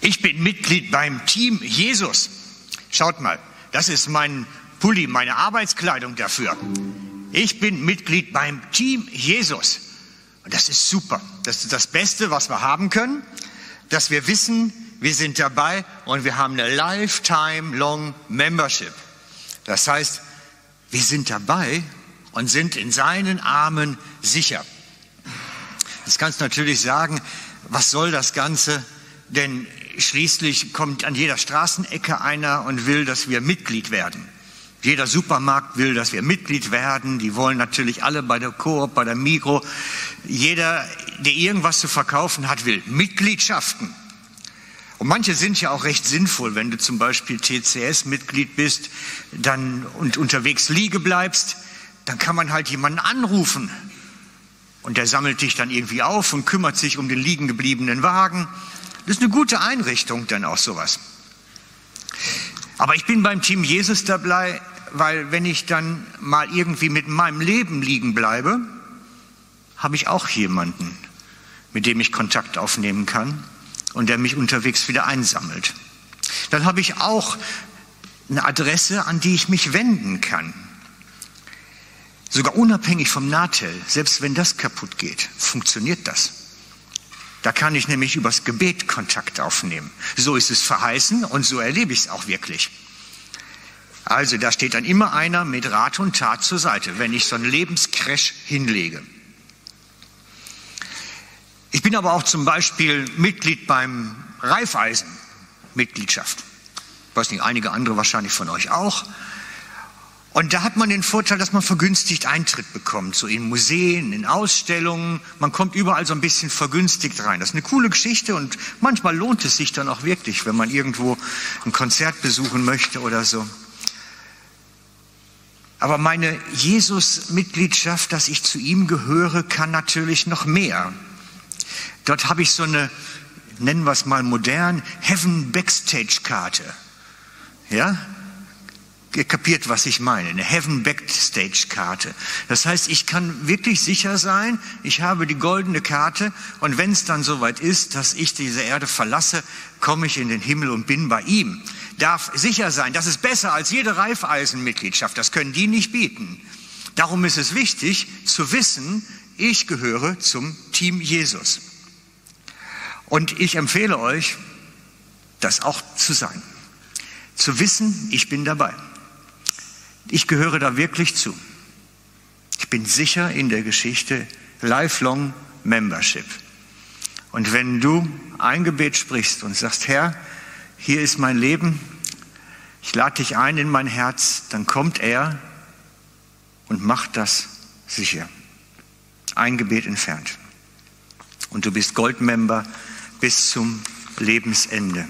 Ich bin Mitglied beim Team Jesus. Schaut mal, das ist mein Pulli, meine Arbeitskleidung dafür. Ich bin Mitglied beim Team Jesus. Und das ist super. Das ist das Beste, was wir haben können, dass wir wissen, wir sind dabei und wir haben eine Lifetime Long Membership. Das heißt, wir sind dabei und sind in seinen Armen sicher. Jetzt kannst du natürlich sagen, was soll das Ganze? Denn schließlich kommt an jeder Straßenecke einer und will, dass wir Mitglied werden. Jeder Supermarkt will, dass wir Mitglied werden. Die wollen natürlich alle bei der Coop, bei der Migro. Jeder, der irgendwas zu verkaufen hat, will Mitgliedschaften. Und manche sind ja auch recht sinnvoll, wenn du zum Beispiel TCS-Mitglied bist dann, und unterwegs liege bleibst, dann kann man halt jemanden anrufen. Und der sammelt dich dann irgendwie auf und kümmert sich um den liegen gebliebenen Wagen. Das ist eine gute Einrichtung, dann auch sowas. Aber ich bin beim Team Jesus dabei, weil wenn ich dann mal irgendwie mit meinem Leben liegen bleibe, habe ich auch jemanden, mit dem ich Kontakt aufnehmen kann und der mich unterwegs wieder einsammelt. Dann habe ich auch eine Adresse, an die ich mich wenden kann. Sogar unabhängig vom Nahtel, selbst wenn das kaputt geht, funktioniert das. Da kann ich nämlich übers Gebet Kontakt aufnehmen. So ist es verheißen und so erlebe ich es auch wirklich. Also da steht dann immer einer mit Rat und Tat zur Seite, wenn ich so einen Lebenscrash hinlege. Ich bin aber auch zum Beispiel Mitglied beim Raiffeisen Mitgliedschaft. Ich weiß nicht, einige andere wahrscheinlich von euch auch. Und da hat man den Vorteil, dass man vergünstigt Eintritt bekommt, so in Museen, in Ausstellungen. Man kommt überall so ein bisschen vergünstigt rein. Das ist eine coole Geschichte und manchmal lohnt es sich dann auch wirklich, wenn man irgendwo ein Konzert besuchen möchte oder so. Aber meine Jesus-Mitgliedschaft, dass ich zu ihm gehöre, kann natürlich noch mehr. Dort habe ich so eine, nennen wir es mal modern, Heaven Backstage-Karte. Ja? Ihr kapiert, was ich meine. Eine Heaven Backstage-Karte. Das heißt, ich kann wirklich sicher sein, ich habe die goldene Karte und wenn es dann soweit ist, dass ich diese Erde verlasse, komme ich in den Himmel und bin bei ihm. Darf sicher sein, das ist besser als jede Reifeisenmitgliedschaft. Das können die nicht bieten. Darum ist es wichtig zu wissen, ich gehöre zum Team Jesus. Und ich empfehle euch, das auch zu sein. Zu wissen, ich bin dabei. Ich gehöre da wirklich zu. Ich bin sicher in der Geschichte Lifelong Membership. Und wenn du ein Gebet sprichst und sagst, Herr, hier ist mein Leben, ich lade dich ein in mein Herz, dann kommt er und macht das sicher. Ein Gebet entfernt. Und du bist Goldmember bis zum Lebensende.